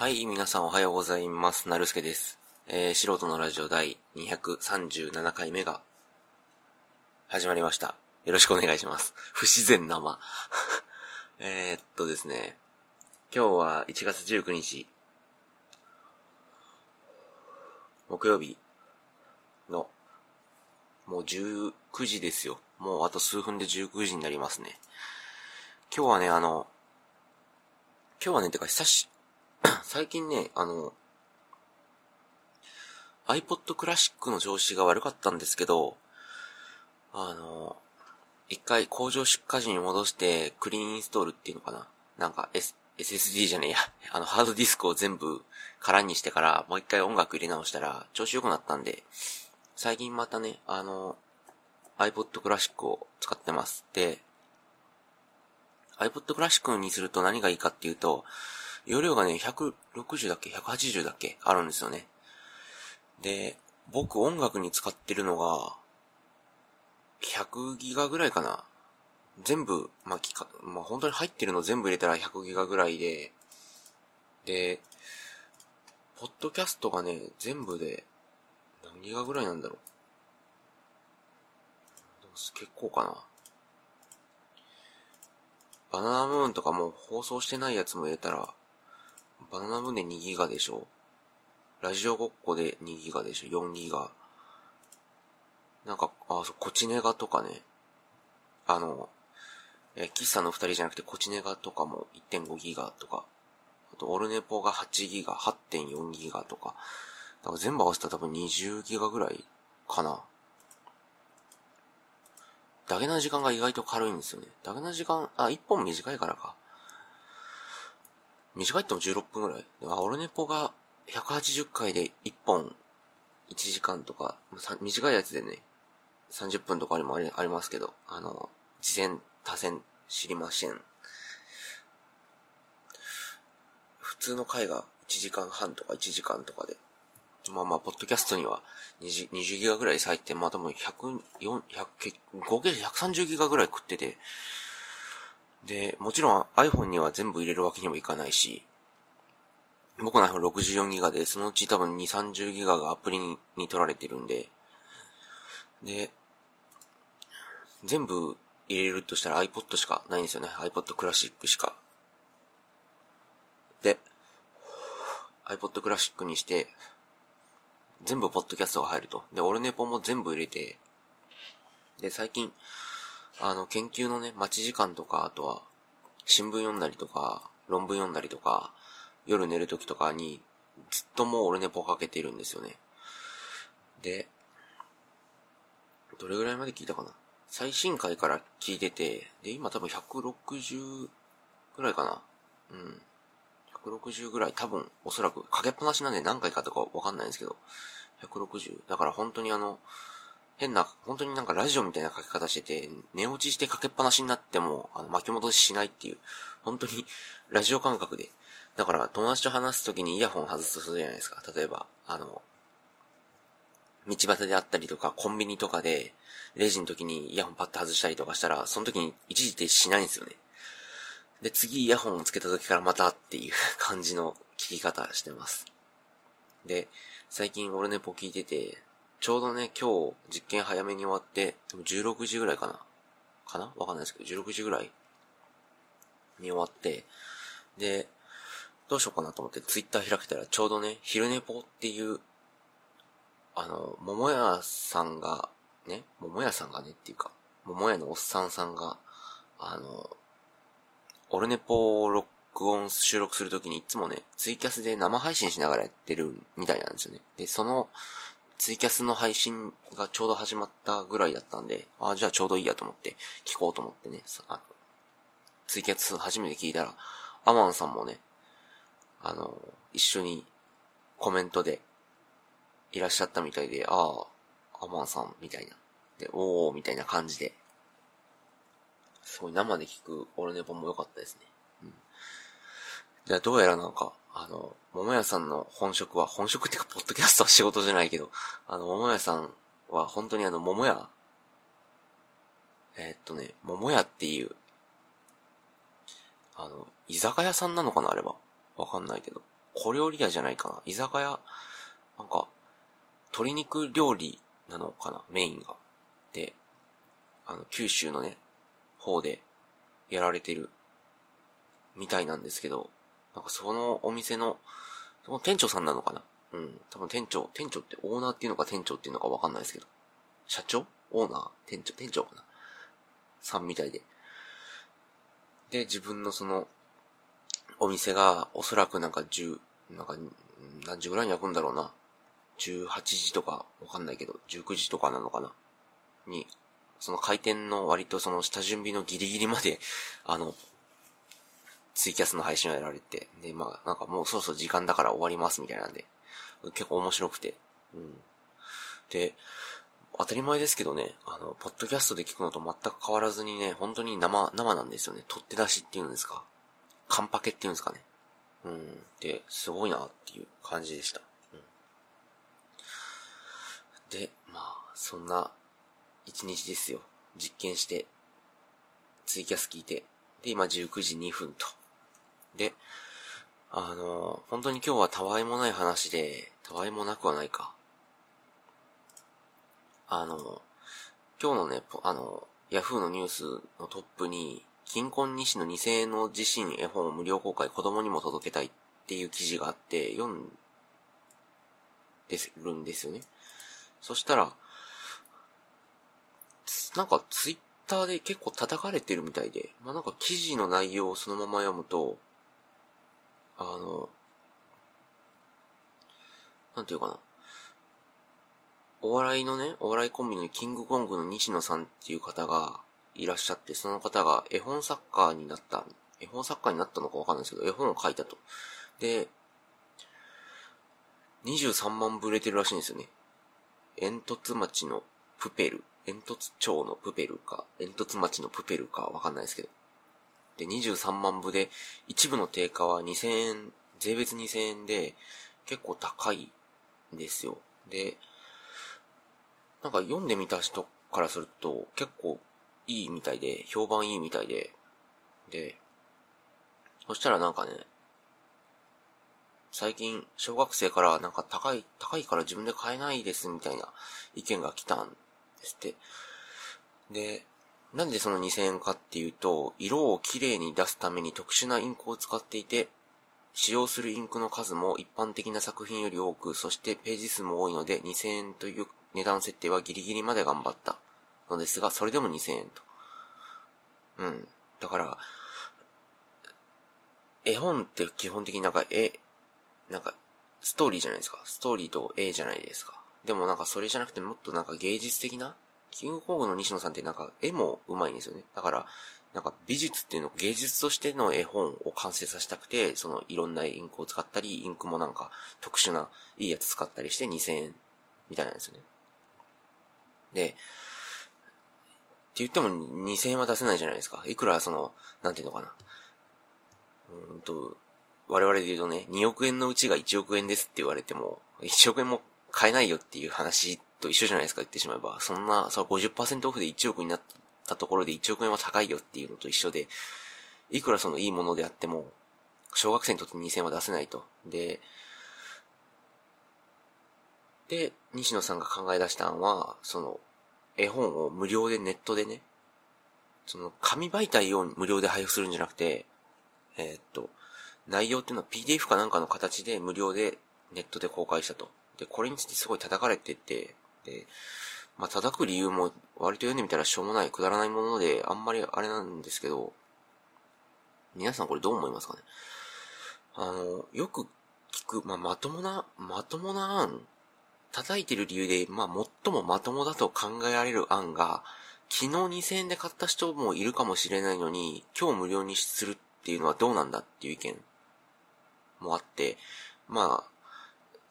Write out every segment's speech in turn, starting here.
はい、皆さんおはようございます。なるすけです。えー、素人のラジオ第237回目が始まりました。よろしくお願いします。不自然な間。えっとですね、今日は1月19日、木曜日の、もう19時ですよ。もうあと数分で19時になりますね。今日はね、あの、今日はね、てか久し、最近ね、あの、iPod Classic の調子が悪かったんですけど、あの、一回工場出荷時に戻してクリーンインストールっていうのかな？なんか、S、SSD じゃねえや。あの、ハードディスクを全部空にしてから、もう一回音楽入れ直したら、調子良くなったんで、最近またね、あの、iPod Classic を使ってます。で、iPod Classic にすると何がいいかっていうと、容量がね、160だっけ ?180 だっけ？あるんですよね。で、僕音楽に使ってるのが、100ギガぐらいかな。全部、まあ、きか、まあ、本当に入ってるの全部入れたら100ギガぐらいで、で、ポッドキャストがね、全部で、何ギガぐらいなんだろう。結構かな。バナナムーンとかも放送してないやつも入れたら、バナナムーンで2ギガでしょ。ラジオごっこで2ギガでしょ。4ギガ。なんか、あ、そう、コチネガとかね。あの、え、喫茶の2人じゃなくてコチネガとかも1.5ギガとか。あと、オルネポが8ギガ、8.4ギガとか。だから全部合わせたら多分20ギガぐらいかな。ダゲな時間が意外と軽いんですよね。ダゲな時間、あ、1本短いからか。短いっても16分ぐらい？あ、オルネポが180回で1本1時間とか、短いやつでね、30分とかにもありありますけど、あの、事前、多線知りません。普通の回が1時間半とか1時間とかで、まあまあ、ポッドキャストには 20, 20ギガぐらい割いて、まあでも100、4、100、合計130ギガぐらい食ってて、で、もちろん iPhone には全部入れるわけにもいかないし、僕の iPhone64 ギガで、そのうち多分2、30ギガがアプリにに取られてるんで、で、全部入れるとしたら iPod しかないんですよね。iPod クラシックしか。で、iPod クラシックにして、全部ポッドキャストが入ると。で、オルネポも全部入れて、で、最近、あの、研究のね、待ち時間とか、あとは、新聞読んだりとか、論文読んだりとか、夜寝る時とかに、ずっともうオルネポかけてるんですよね。で、どれぐらいまで聞いたかな？最新回から聞いてて、で、今多分160ぐらいかなうん。160ぐらい、多分、おそらく、かけっぱなしなんで何回かとかわかんないんですけど、160。だから本当にあの、変な、本当になんかラジオみたいな書き方してて、寝落ちしてかけっぱなしになっても、あの、巻き戻ししないっていう、本当に、ラジオ感覚で。だから、友達と話すときにイヤホン外すとするじゃないですか。例えば、あの、道端であったりとか、コンビニとかで、レジの時にイヤホンパッと外したりとかしたら、その時に一時停止しないんですよね。で、次イヤホンをつけた時からまたっていう感じの聞き方してます。で、最近オルネポ聞いてて、ちょうどね、今日実験早めに終わって、でも16時ぐらいかな？かな？わかんないですけど、16時ぐらいに終わって、で、どうしようかなと思ってツイッター開けたらちょうどね、昼寝ぽっていう、あの、桃屋さんが、ね、桃屋さんがねっていうか、桃屋のおっさんさんが、あの、オルネポを録音、収録するときにいつもね、ツイキャスで生配信しながらやってるみたいなんですよね。で、その、ツイキャスの配信がちょうど始まったぐらいだったんで、ああ、じゃあちょうどいいやと思って、聞こうと思ってね、あツイキャス初めて聞いたら、アマンさんもね、あの、一緒にコメントでいらっしゃったみたいで、ああ、アマンさんみたいな。で、おーみたいな感じで、すごい生で聞くオルネポも良かったですね。うん。じゃあどうやらなんか、あの、桃屋さんの本職は、本職っ、ポッドキャストは仕事じゃないけど、あの、桃屋さんは本当にあの、桃屋、えーっとね、桃屋っていう、あの、居酒屋さんなのかなあれは？わかんないけど。小料理屋じゃないかな。居酒屋、なんか、鶏肉料理なのかな、メインが。で、あの、九州のね、方でやられてるみたいなんですけど、なんかそのお店の、その店長さんなのかな？うん。多分店長、店長ってオーナーっていうのか店長っていうのかわかんないですけど。社長？オーナー？店長？店長かな？さんみたいで。で、自分のその、お店がおそらくなんか10、なんか何時ぐらいに開くんだろうな。18時とかわかんないけど、19時とかなのかな。に、その開店の割とその下準備のギリギリまで、あの、ツイキャスの配信をやられて、で、まあ、なんかもうそろそろ時間だから終わりますみたいなんで、結構面白くて、うん。で、当たり前ですけどね、あの、ポッドキャストで聞くのと全く変わらずにね、本当に生、生なんですよね。取って出しっていうんですか。カンパケっていうんですかね。うん。で、すごいなっていう感じでした。うん。で、まあ、そんな一日ですよ。実験して、ツイキャス聞いて、で、今19時2分と。で、あの、本当に今日はたわいもない話で、たわいもなくはないか。あの、今日のね、あの、ヤフーのニュースのトップに、金婚西の2000円の自身絵本を無料公開子供にも届けたいっていう記事があって、読んでるんですよね。そしたら、なんかツイッターで結構叩かれてるみたいで、まあなんか記事の内容をそのまま読むと、あの、なんていうかな。お笑いのね、お笑いコンビのキングコングの西野さんっていう方がいらっしゃって、その方が絵本作家になった、絵本作家になったのかわかんないですけど、絵本を書いたと。で、23万部売れてるらしいんですよね。煙突町のプペル、煙突町のプペルか、煙突町のプペルかわかんないですけど。で、23万部で、一部の定価は2000円、税別2000円で、結構高いんですよ。で、なんか読んでみた人からすると結構いいみたいで、評判いいみたいで、で、そしたらなんかね、最近小学生からなんか高い、高いから自分で買えないですみたいな意見が来たんですって。で、なんでその2000円かっていうと、色をきれいに出すために特殊なインクを使っていて、使用するインクの数も一般的な作品より多く、そしてページ数も多いので2000円という値段設定はギリギリまで頑張ったのですが、それでも2000円と。うん。だから、絵本って基本的になんか絵、なんか、ストーリーじゃないですか。ストーリーと絵じゃないですか。でもなんかそれじゃなくてもっとなんか芸術的なキングコングの西野さんってなんか絵も上手いんですよね。だから、なんか美術っていうの、芸術としての絵本を完成させたくて、そのいろんなインクを使ったり、インクもなんか特殊ないいやつ使ったりして2000円みたいなんですよね。で、って言っても2000円は出せないじゃないですか。いくらその、なんていうのかな。うんと、我々で言うとね、2億円のうちが1億円ですって言われても、1億円も買えないよっていう話と一緒じゃないですか、言ってしまえば。そんな、その50%オフで1億になったところで1億円は高いよっていうのと一緒で、いくらそのいいものであっても、小学生にとって2000円は出せないと。で、で、西野さんが考え出したのは、その、絵本を無料でネットでね、その、紙媒体を無料で配布するんじゃなくて、えー、っと、内容っていうのは PDF かなんかの形で無料でネットで公開したと。で、これについてすごい叩かれてて、で、まあ、叩く理由も割と読んでみたらしょうもない、くだらないもので、あんまりあれなんですけど、皆さんこれどう思いますかね？あの、よく聞く、まあ、まともな、まともな案叩いてる理由で、まあ、最もまともだと考えられる案が、昨日2000円で買った人もいるかもしれないのに、今日無料にするっていうのはどうなんだっていう意見もあって、まあ、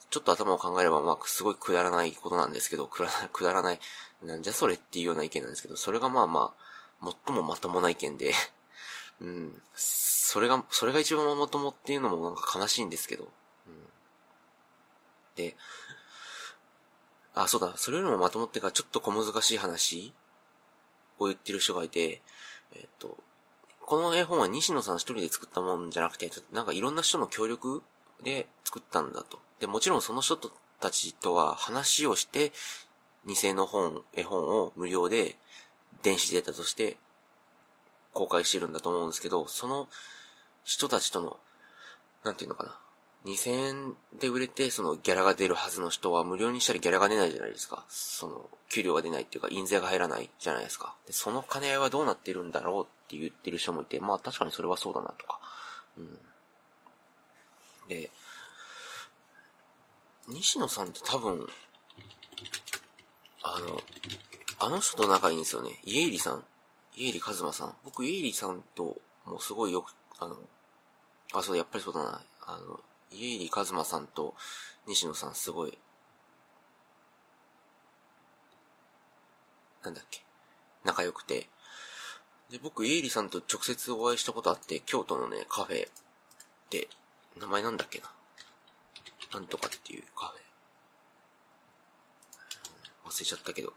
ちょっと頭を考えれば、まあ、すごいくだらないことなんですけど、くだらない、くだらない、なんじゃそれっていうような意見なんですけど、それがまあまあ、最もまともな意見で うん、それが、それが一番まともっていうのもなんか悲しいんですけど、うん、で、あ、そうだ、それよりもまともってか、ちょっと小難しい話を言ってる人がいて、えっと、この絵本は西野さん一人で作ったもんじゃなくて、なんかいろんな人の協力で作ったんだと。で、もちろんその人たちとは話をして、偽の本、絵本を無料で電子データとして公開してるんだと思うんですけど、その人たちとの、なんていうのかな。2000円で売れて、そのギャラが出るはずの人は無料にしたらギャラが出ないじゃないですか。その、給料が出ないっていうか、印税が入らないじゃないですか。で、その兼ね合いはどうなってるんだろうって言ってる人もいて、まあ確かにそれはそうだなとか。うん。で、西野さんって多分、あの、あの人と仲いいんですよね。家入さん。家入一馬さん。僕、家入さんと、もうすごいよく、あの、あ、そう、やっぱりそうだな。あの、家入一馬さんと西野さんすごい、なんだっけ、仲良くて。で、僕、家入さんと直接お会いしたことあって、京都のね、カフェで、名前なんだっけな。なんとかっていうカフェ。忘れちゃったけど。こ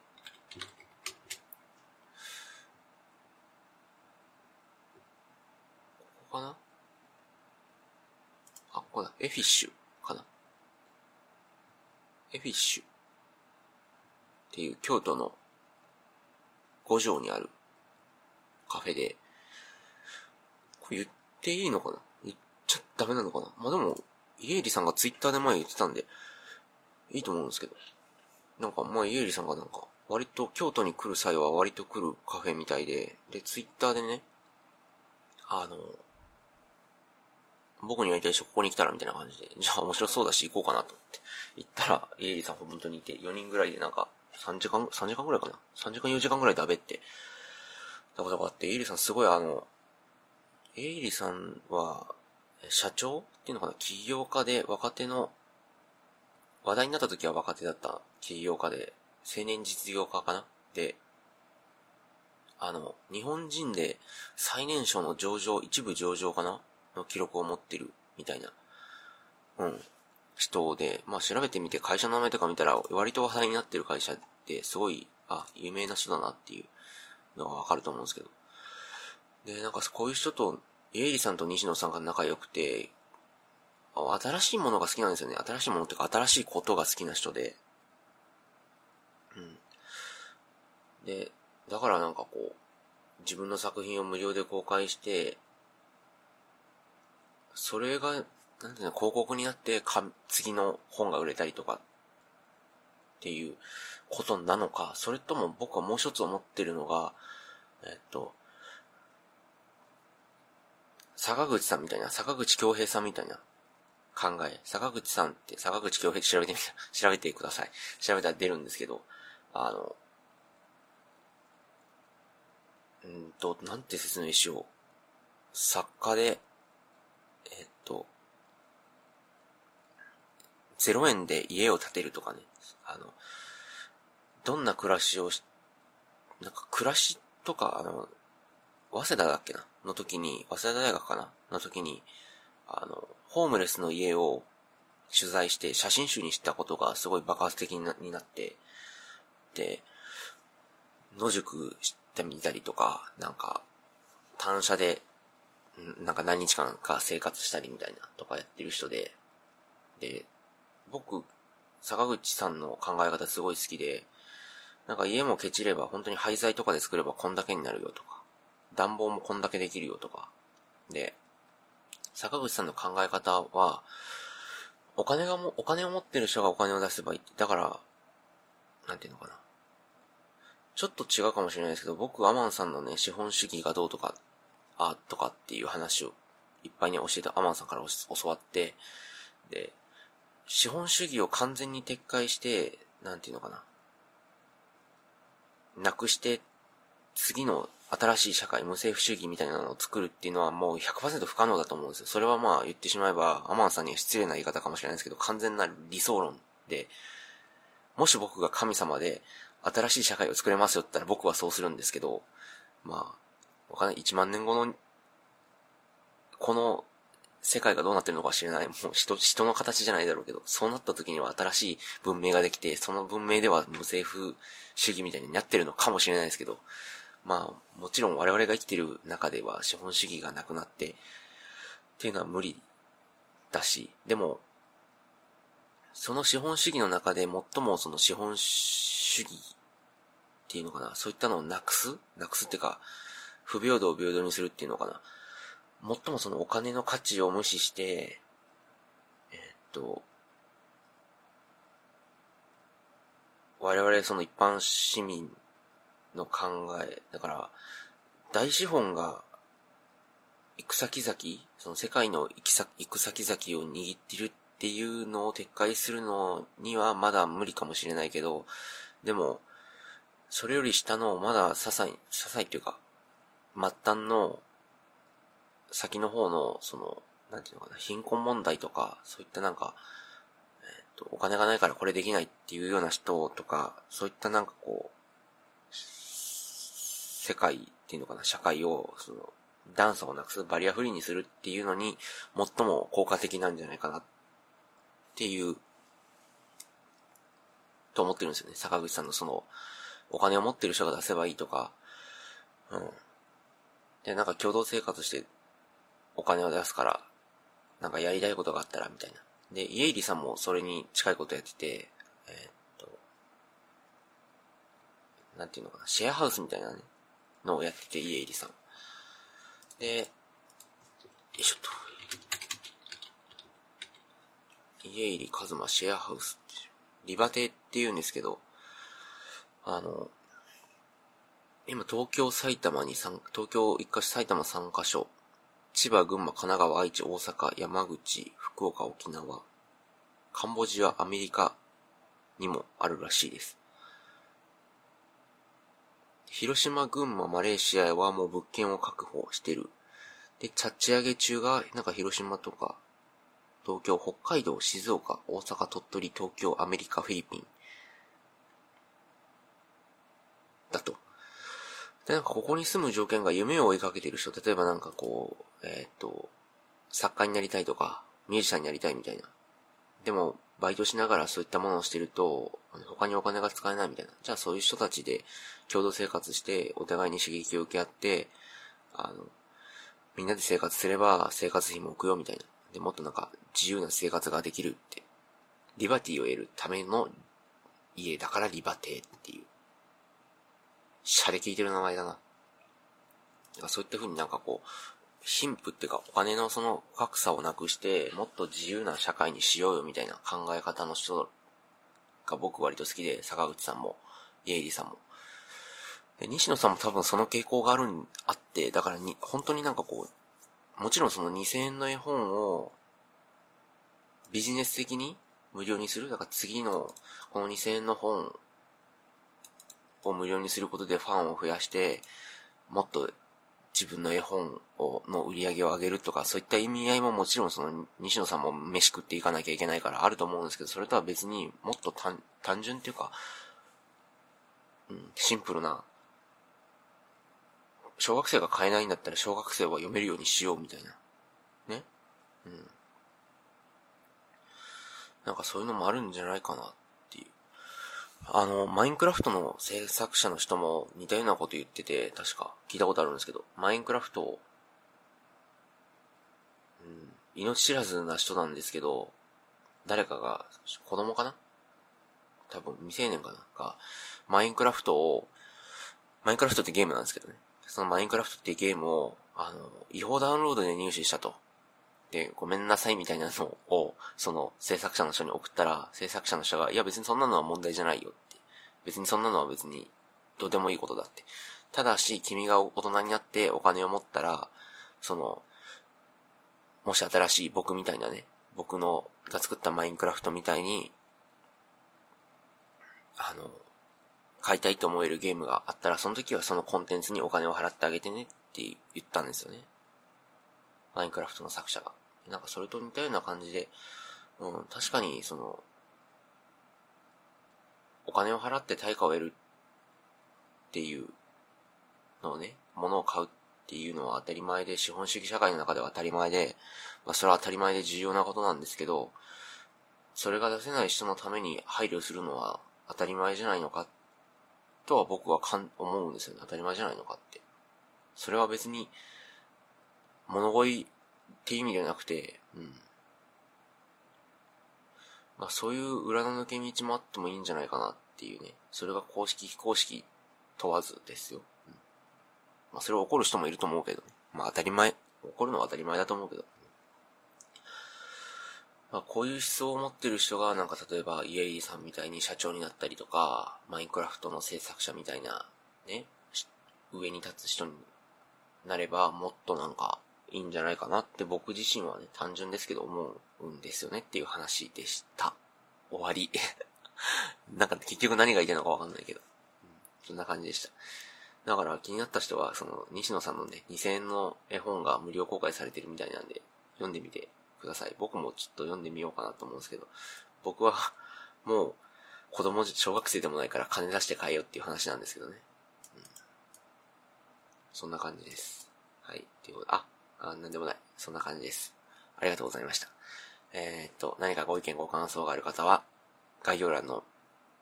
こかな？あ、ここだ。エフィッシュかな？エフィッシュっていう京都の五条にあるカフェで、これ言っていいのかな？言っちゃダメなのかな？まあ、でも、家入さんがツイッターで前言ってたんで、いいと思うんですけど。なんか、まあ、家入さんがなんか、割と京都に来る際は割と来るカフェみたいで、で、ツイッターでね、あの、僕に会いたい人ここに来たらみたいな感じで、じゃあ面白そうだし行こうかなと思って。行ったら、エイリさん本当にいて、4人ぐらいでなんか、3時間、3時間ぐらいかな ?3 時間4時間ぐらいでべって、たことがあって、エイリさんすごいあの、エイリさんは、社長っていうのかな起業家で若手の、話題になった時は若手だった起業家で、青年実業家かな？で、あの、日本人で最年少の上場、一部上場かな？の記録を持ってるみたいな、うん、人で、まあ調べてみて会社の名前とか見たら割と話題になってる会社ってすごい、あ、有名な人だなっていうのがわかると思うんですけど。で、なんかこういう人と、エイリさんと西野さんが仲良くて、新しいものが好きなんですよね。新しいものっていうか新しいことが好きな人で。うん。で、だからなんかこう、自分の作品を無料で公開して、それが、なんていうの、広告になってか、次の本が売れたりとか、っていうことなのか、それとも僕はもう一つ思ってるのが、えっと、坂口さんみたいな、坂口京平さんみたいな考え。坂口さんって、坂口京平調べてみた、調べてください。調べたら出るんですけど、あの、うんと、なんて説明しよう。作家で、えっと、0円で家を建てるとかね、あの、どんな暮らしをし、なんか暮らしとか、あの、早稲田だっけな？の時に、早稲田大学かな？の時に、あの、ホームレスの家を取材して写真集にしたことがすごい爆発的になって、で、野宿してみたりとか、なんか、単車でなんか何日間か生活したりみたいなとかやってる人で、で、僕、坂口さんの考え方すごい好きで、なんか家もケチれば本当に廃材とかで作ればこんだけになるよとか、暖房もこんだけできるよとか、で、坂口さんの考え方は、お金がも、お金を持ってる人がお金を出せばいいって、だから、なんていうのかな。ちょっと違うかもしれないですけど、僕、アマンさんのね、資本主義がどうとかあとかっていう話をいっぱいに教えたアマンさんから教わって、で、資本主義を完全に撤回して、なんていうのかな。なくして、次の新しい社会、無政府主義みたいなのを作るっていうのはもう100%不可能だと思うんですよ。それはまあ言ってしまえば、アマンさんには失礼な言い方かもしれないですけど、完全な理想論で、もし僕が神様で新しい社会を作れますよって言ったら僕はそうするんですけど、まあ、わかんない。1万年後の、この世界がどうなってるのか知れない。もう人、人の形じゃないだろうけど、そうなった時には新しい文明ができて、その文明では無政府主義みたいになってるのかもしれないですけど、まあ、もちろん我々が生きてる中では資本主義がなくなって、っていうのは無理だし、でも、その資本主義の中で最もその資本主義っていうのかな、そういったのをなくすなくすっていうか、不平等を平等にするっていうのかな。最もそのお金の価値を無視して、えー、っと、我々その一般市民の考え、だから、大資本が行く先々、その世界の行き先、行く先々を握ってるっていうのを撤回するのにはまだ無理かもしれないけど、でも、それより下のまだ些細、些細っていうか、末端の先の方の、その、なんていうのかな、貧困問題とか、そういったなんか、えっ、と、お金がないからこれできないっていうような人とか、そういったなんかこう、世界っていうのかな、社会を、その、段差をなくす、バリアフリーにするっていうのに、最も効果的なんじゃないかなっていう、と思ってるんですよね。坂口さんのその、お金を持ってる人が出せばいいとか、うん。で、なんか共同生活してお金を出すから、なんかやりたいことがあったら、みたいな。で、家入さんもそれに近いことやってて、えー、っと、なんていうのかな、シェアハウスみたいなね、のをやってて、家入さん。で、よいしょっと。家入和馬シェアハウスリバテって言うんですけど、あの、今東京、埼玉に3、東京1カ所、埼玉3カ所、千葉、群馬、神奈川、愛知、大阪、山口、福岡、沖縄、カンボジア、アメリカにもあるらしいです。広島、群馬、マレーシアはもう物件を確保してる。で、チャッチ上げ中が、なんか広島とか、東京、北海道、静岡、大阪、鳥取、東京、アメリカ、フィリピン。だと。で、なんかここに住む条件が夢を追いかけてる人、例えばなんかこう、えー、っと、作家になりたいとか、ミュージシャンになりたいみたいな。でも、バイトしながらそういったものをしてると、他にお金が使えないみたいな。じゃあそういう人たちで共同生活して、お互いに刺激を受け合って、あの、みんなで生活すれば生活費も浮くよみたいな。で、もっとなんか自由な生活ができるって。リバティを得るための家だからリバティっていう。シャレ聞いてる名前だな。そういった風になんかこう、貧富っていうかお金のその格差をなくして、もっと自由な社会にしようよみたいな考え方の人が僕割と好きで、坂口さんも、イエイリさんも。で、西野さんも多分その傾向があるん、あって、だからに、本当になんかこう、もちろんその2000円の絵本を、ビジネス的に無料にするだから次の、この2000円の本を無料にすることでファンを増やして、もっと自分の絵本を、の売り上げを上げるとか、そういった意味合いももちろんその、西野さんも飯食っていかなきゃいけないからあると思うんですけど、それとは別にもっと単単純っていうか、うん、シンプルな、小学生が買えないんだったら小学生は読めるようにしようみたいな。ねうん。なんかそういうのもあるんじゃないかなあの、マインクラフトの制作者の人も似たようなこと言ってて、確か聞いたことあるんですけど、マインクラフト、うん、命知らずな人なんですけど、誰かが、子供かな？多分未成年かな？が、マインクラフトを、マインクラフトってゲームなんですけどね。そのマインクラフトってゲームを、あの、違法ダウンロードで入手したと。で、ごめんなさいみたいなのを、その制作者の人に送ったら、制作者の人が、いや別にそんなのは問題じゃないよって。別にそんなのは別に、どうでもいいことだって。ただし、君が大人になってお金を持ったら、その、もし新しい僕みたいなね、僕の、が作ったマインクラフトみたいに、あの、買いたいと思えるゲームがあったら、その時はそのコンテンツにお金を払ってあげてねって言ったんですよね。マインクラフトの作者が。なんかそれと似たような感じで、うん、確かに、その、お金を払って対価を得るっていうのをね、物を買うっていうのは当たり前で、資本主義社会の中では当たり前で、まあそれは当たり前で重要なことなんですけど、それが出せない人のために配慮するのは当たり前じゃないのか、とは僕はかん思うんですよね。当たり前じゃないのかって。それは別に、物乞いっていう意味ではなくて、うん。まあそういう裏の抜け道もあってもいいんじゃないかなっていうね。それが公式非公式問わずですよ。うん、まあそれを怒る人もいると思うけど、まあ当たり前、怒るのは当たり前だと思うけど。まあこういう思想を持ってる人がなんか例えばイエイさんみたいに社長になったりとか、マインクラフトの制作者みたいなね、上に立つ人になればもっとなんかいいんじゃないかなって僕自身はね、単純ですけど思うんですよねっていう話でした。終わり。なんか結局何が言いたいのかわかんないけど。うん、そんな感じでした。だから気になった人は、その、西野さんのね、2000円の絵本が無料公開されてるみたいなんで、読んでみてください。僕もちょっと読んでみようかなと思うんですけど、僕は、もう、子供、小学生でもないから金出して買えよっていう話なんですけどね。うん。そんな感じです。はい。っていうことで、あ、あ、なんでもない。そんな感じです。ありがとうございました。えー、っと、何かご意見ご感想がある方は、概要欄の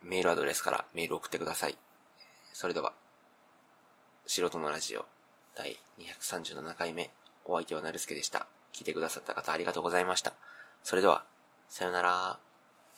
メールアドレスからメール送ってください。それでは、素人のラジオ第237回目、お相手はなるすけでした。聞いてくださった方ありがとうございました。それでは、さよなら。